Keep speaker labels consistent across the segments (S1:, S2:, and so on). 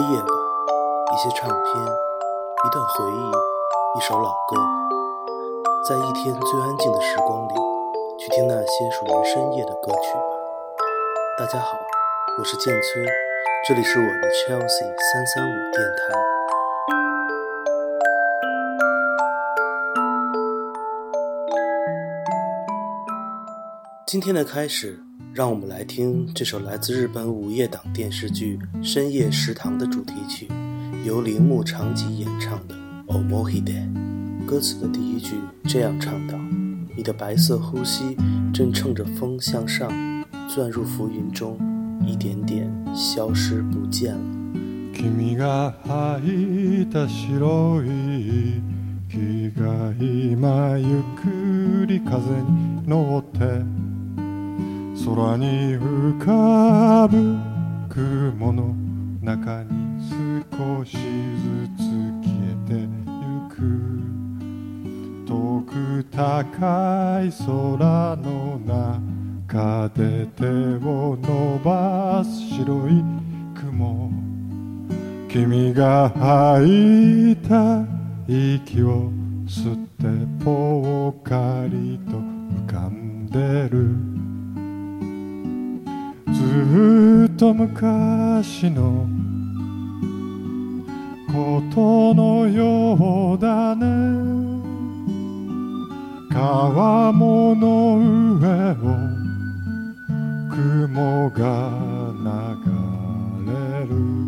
S1: 夜晚，一些唱片，一段回忆，一首老歌，在一天最安静的时光里，去听那些属于深夜的歌曲吧。大家好，我是剑崔，这里是我的 Chelsea 三三五电台。今天的开始，让我们来听这首来自日本午夜档电视剧《深夜食堂》的主题曲，由铃木长吉演唱的《Omohide》。歌词的第一句这样唱道：“你的白色呼吸正乘着风向上，钻入浮云中，一点点消失不见了。”
S2: 君が履いた白い木が今ゆっくり風に乗って 空に浮かぶ雲の中に少しずつ消えてゆく遠く高い空の中で手を伸ばす白い雲。君が吐いた息を吸ってぽっかりと浮かんでる。ずっと昔のことのようだね。川面の上を雲が流れる。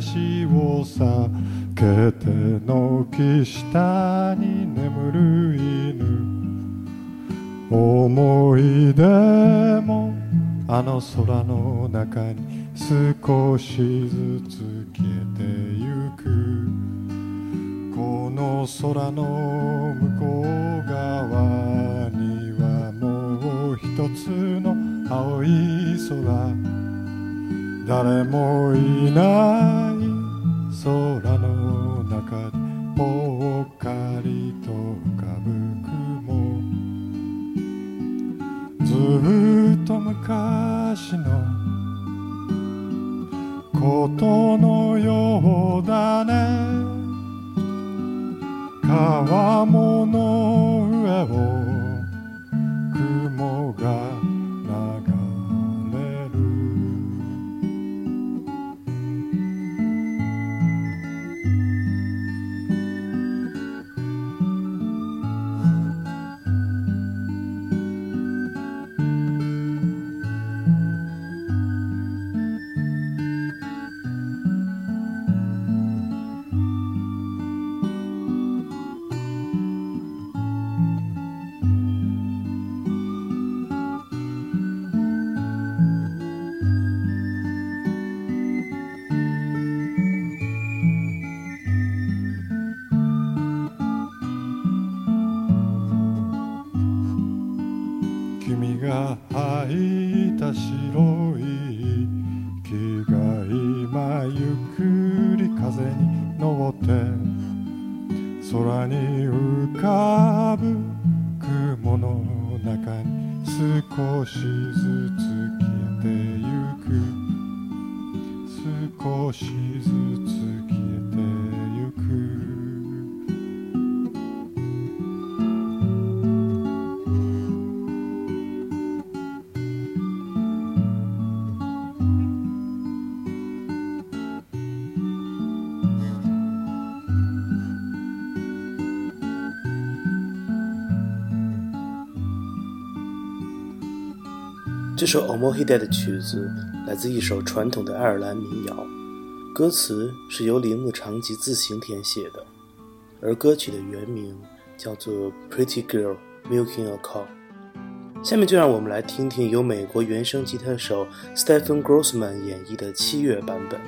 S2: しを避けて軒下に眠る犬。思い出もあの空の中に少しずつ消えてゆく。この空の向こう側にはもう一つの青い空。誰もいない空の中でぽっかりと浮かぶ雲。ずっと昔のことのようだね。川面の上を雲が
S1: 这首《Omohide》的曲子来自一首传统的爱尔兰民谣，歌词是由铃木长吉自行填写的，而歌曲的原名叫做《Pretty Girl Milking a Cow》。下面就让我们来听听由美国原声吉他手 Stephen Grossman 演绎的七月版本。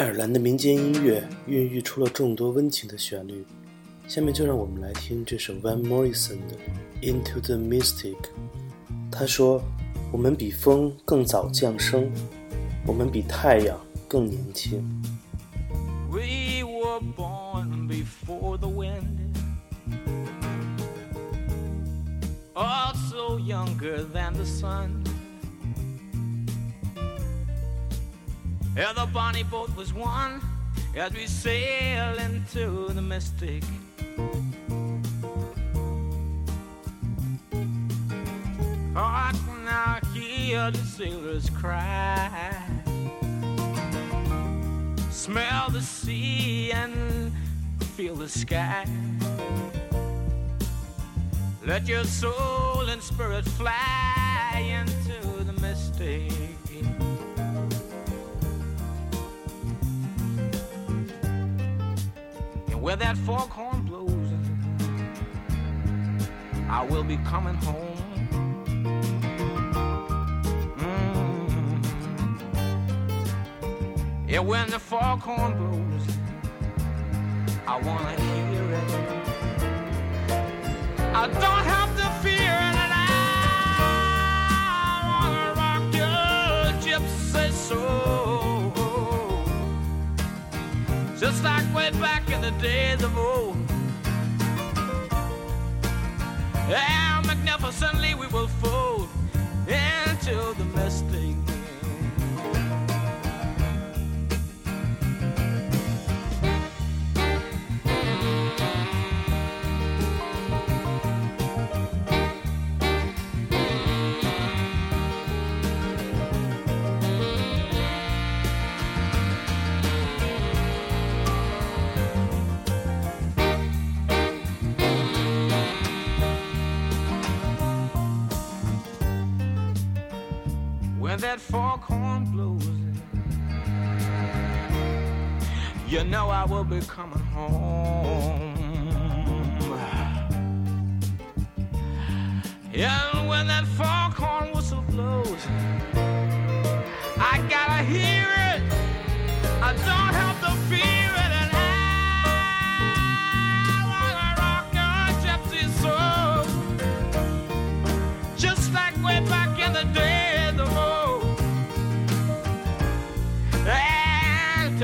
S1: 爱尔兰的民间音乐孕育出了众多温情的旋律，下面就让我们来听这首 Van Morrison 的《Into the Mystic》。他说：“我们比风更早降生，我们比太阳更年轻。”
S3: We were born before the wind, also younger than the sun. Yeah, the bonnie boat was one as we sail into the mystic. Oh, I can now hear the sailors cry. Smell the sea and feel the sky. Let your soul and spirit fly into the mystic. Where that foghorn blows, I will be coming home. Mm. Yeah, when the foghorn blows, I wanna hear it. I don't have to fear just like way back in the days of old. How magnificently we will fold into the mystic. That foghorn blows. You know I will be coming home. And when that foghorn whistle blows, I gotta hear it. I don't have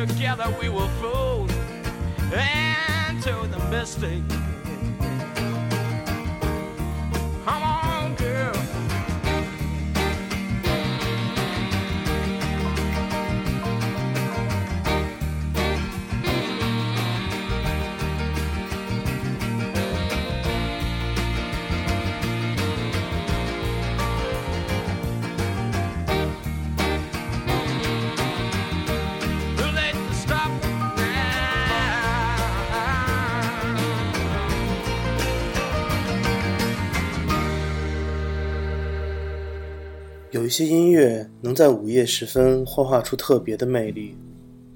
S3: together we will float into the mystic.
S4: 有些音乐能在午夜时分幻化出特别的魅力，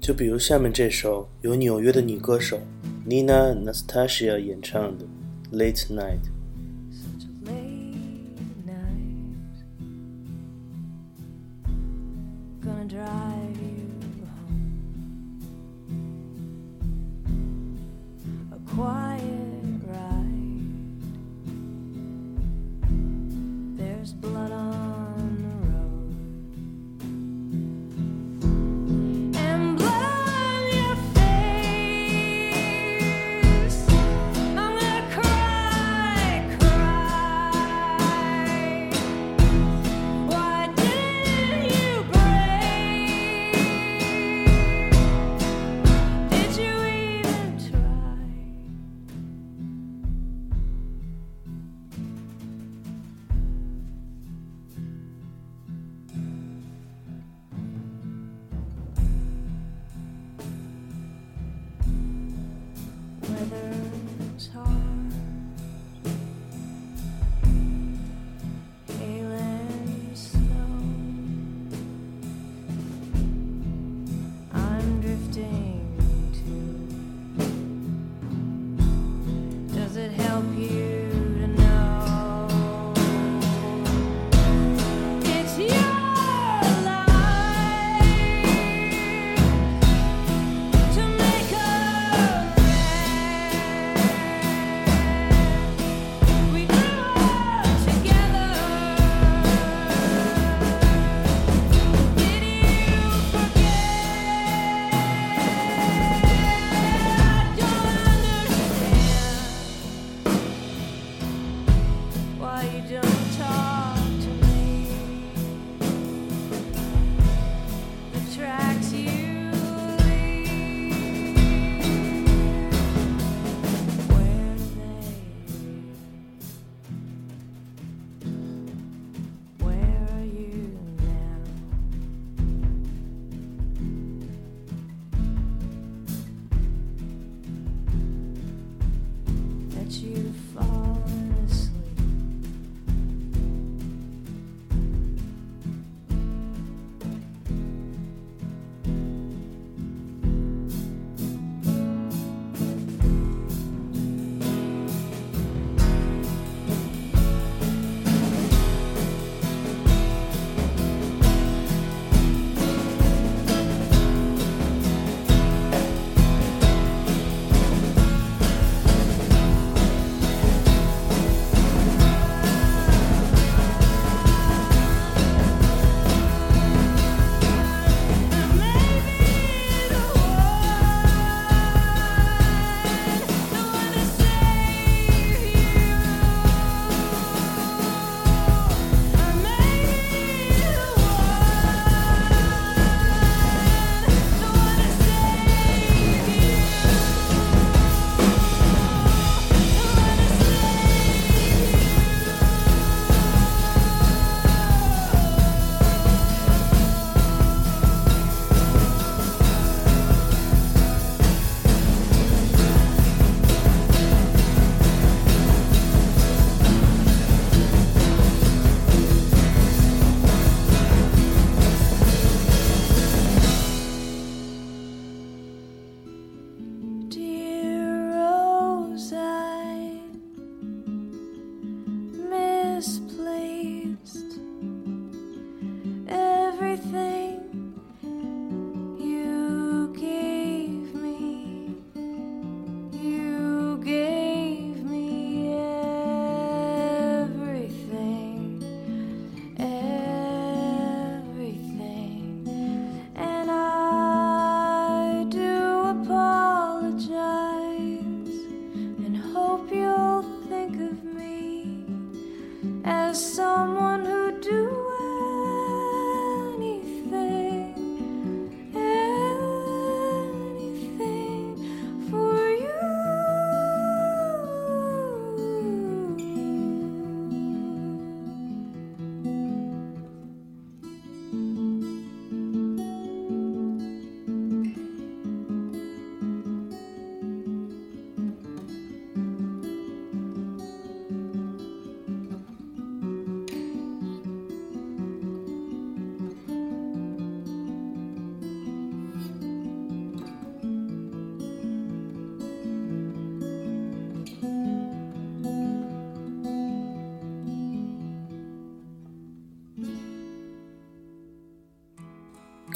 S4: 就比如下面这首由纽约的女歌手 Nina Nastasia 演唱的《Late Night》。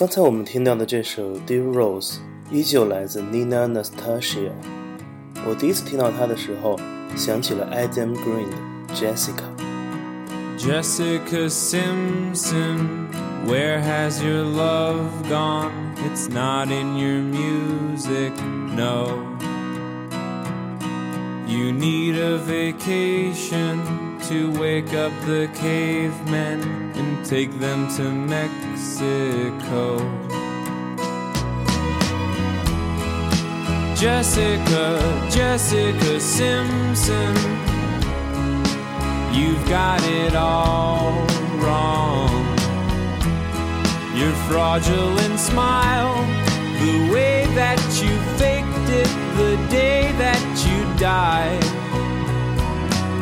S1: 刚才我们听到的这首《Dear Rose》依旧来自 Nina Nastasia。我第一次听到它的时候，想起了 Adam Green 的 Jessica。
S5: Jessica Simpson, where has your love gone? It's not in your music, no. You need a vacation to wake up the cavemen and take them to Mexico. Jessica, Jessica Simpson. You've got it all wrong. Your fraudulent smile, the way that you faked it the day that you died.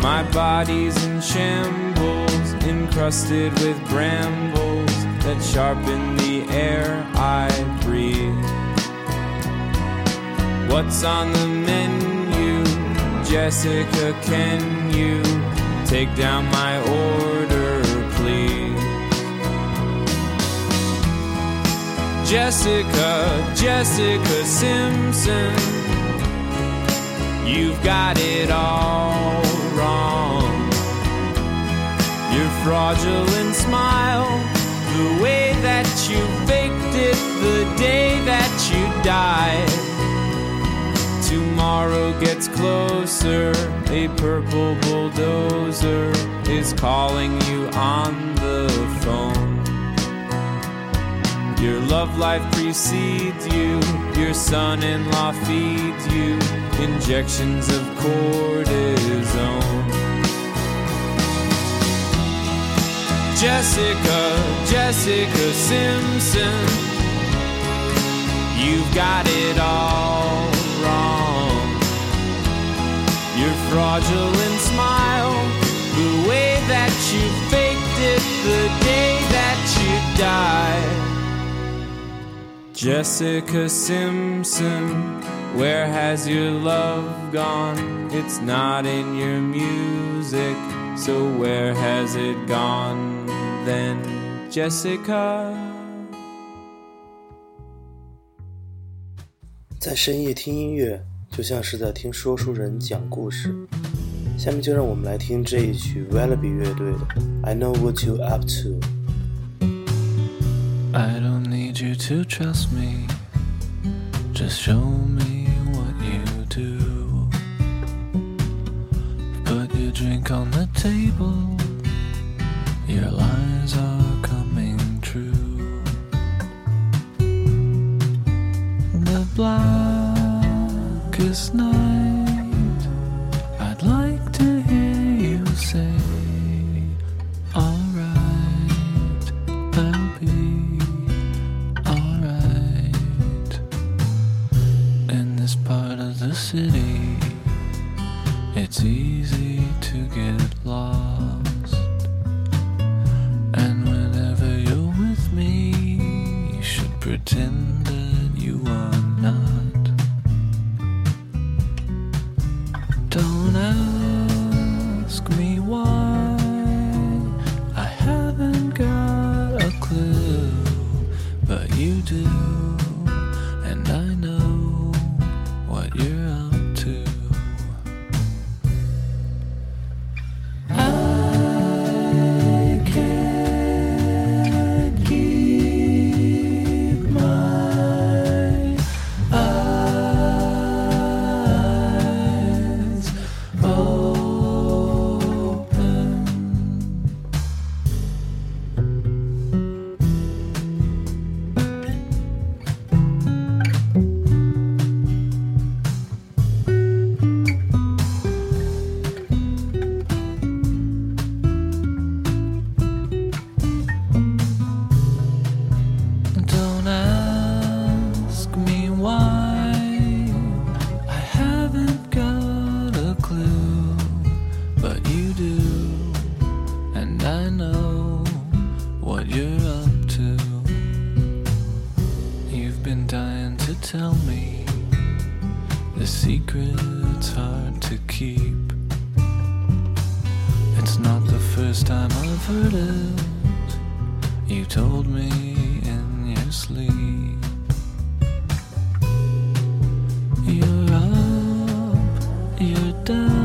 S5: My body's in shambles, encrusted with brambles that sharpen the air I breathe. What's on the menu? Jessica, can you take down my order, please? Jessica, Jessica Simpson, you've got it all fraudulent smile, the way that you faked it the day that you died. Tomorrow gets closer. A purple bulldozer is calling you on the phone. Your love life precedes you. Your son in law feeds you injections of cortisone. Jessica, Jessica Simpson, you've got it all wrong. Your fraudulent smile, the way that you faked it the day that you died. Jessica Simpson, where has your love gone? It's not in your music, so where has it gone then, Jessica？
S1: 在深夜听音乐，就像是在听说书人讲故事。下面就让我们来听这一曲 Willoughby 乐队的《I Know What You Up To》。
S6: I don't need you to trust me, just show me. Your drink on the table. Your lies are coming true. The blackest night. The secret's hard to keep. It's not the first time I've heard it. You told me in your sleep. You're up, you're down,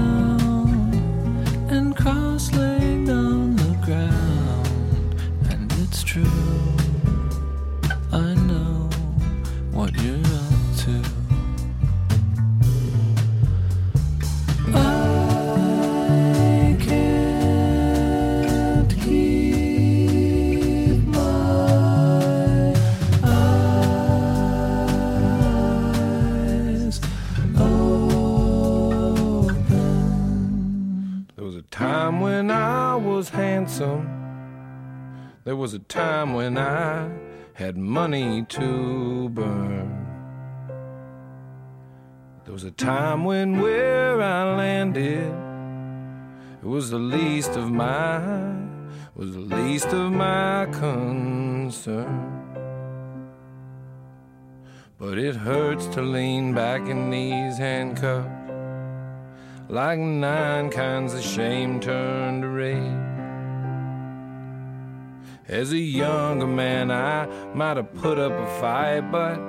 S7: was a time when I had money to burn. There was a time when where I landed it was the least of my was the least of my concern. But it hurts to lean back in these handcuffs like nine kinds of shame turned to rage. As a younger man, I might have put up a fight, but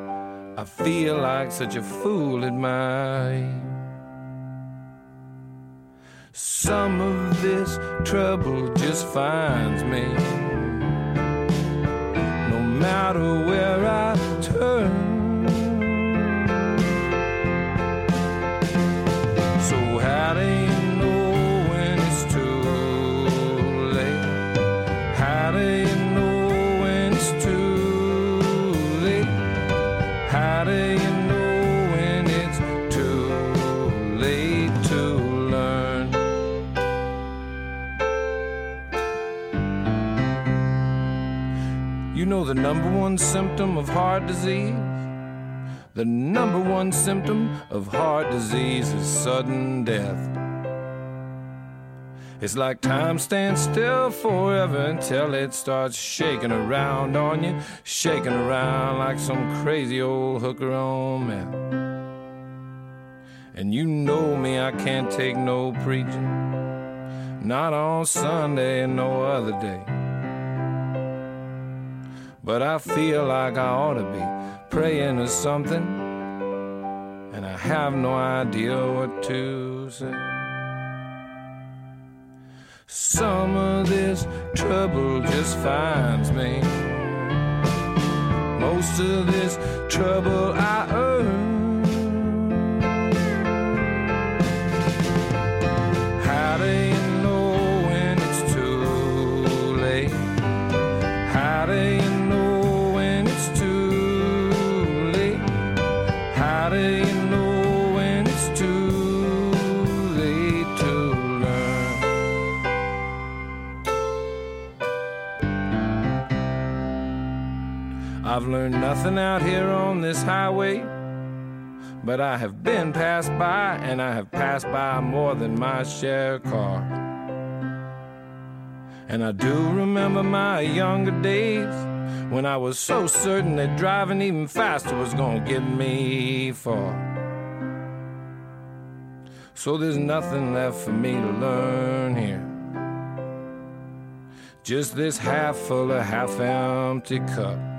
S7: I feel like such a fool at my. Some of this trouble just finds me. No matter where I number one symptom of heart disease? The number one symptom of heart disease is sudden death. It's like time stands still forever until it starts shaking around on you, shaking around like some crazy old hooker on meth. And you know me, I can't take no preaching, not on Sunday and no other day. But I feel like I ought to be praying or something, and I have no idea what to say. Some of this trouble just finds me. Most of this trouble I earn. I've learned nothing out here on this highway, but I have been passed by and I have passed by more than my share of cars. And I do remember my younger days when I was so certain that driving even faster was gonna get me far. So there's nothing left for me to learn here. Just this half full of half empty cup.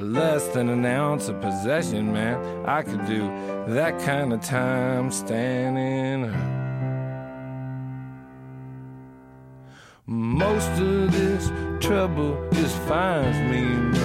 S7: Less than an ounce of possession, man. I could do that kind of time standing up. Most of this trouble just finds me,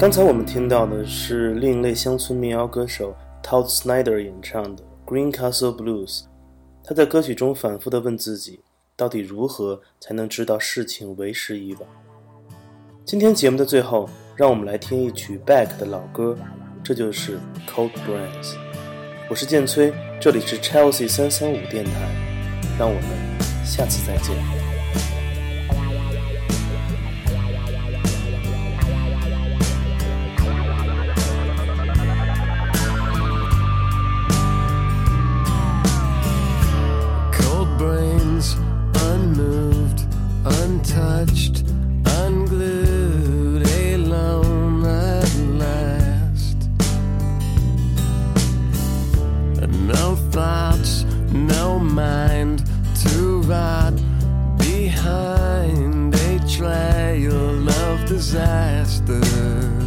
S1: 刚才我们听到的是另类乡村民谣歌手 Todd Snyder 演唱的《Green Castle Blues》。他在歌曲中反复地问自己，到底如何才能知道事情为时已晚？今天节目的最后，让我们来听一曲 Back 的老歌，这就是《Cold Brands》。我是建崔，这里是 Chelsea 三三五电台，让我们下次再见。
S8: Touched, unglued, alone at last. No thoughts, no mind to rot behind a trail of disaster.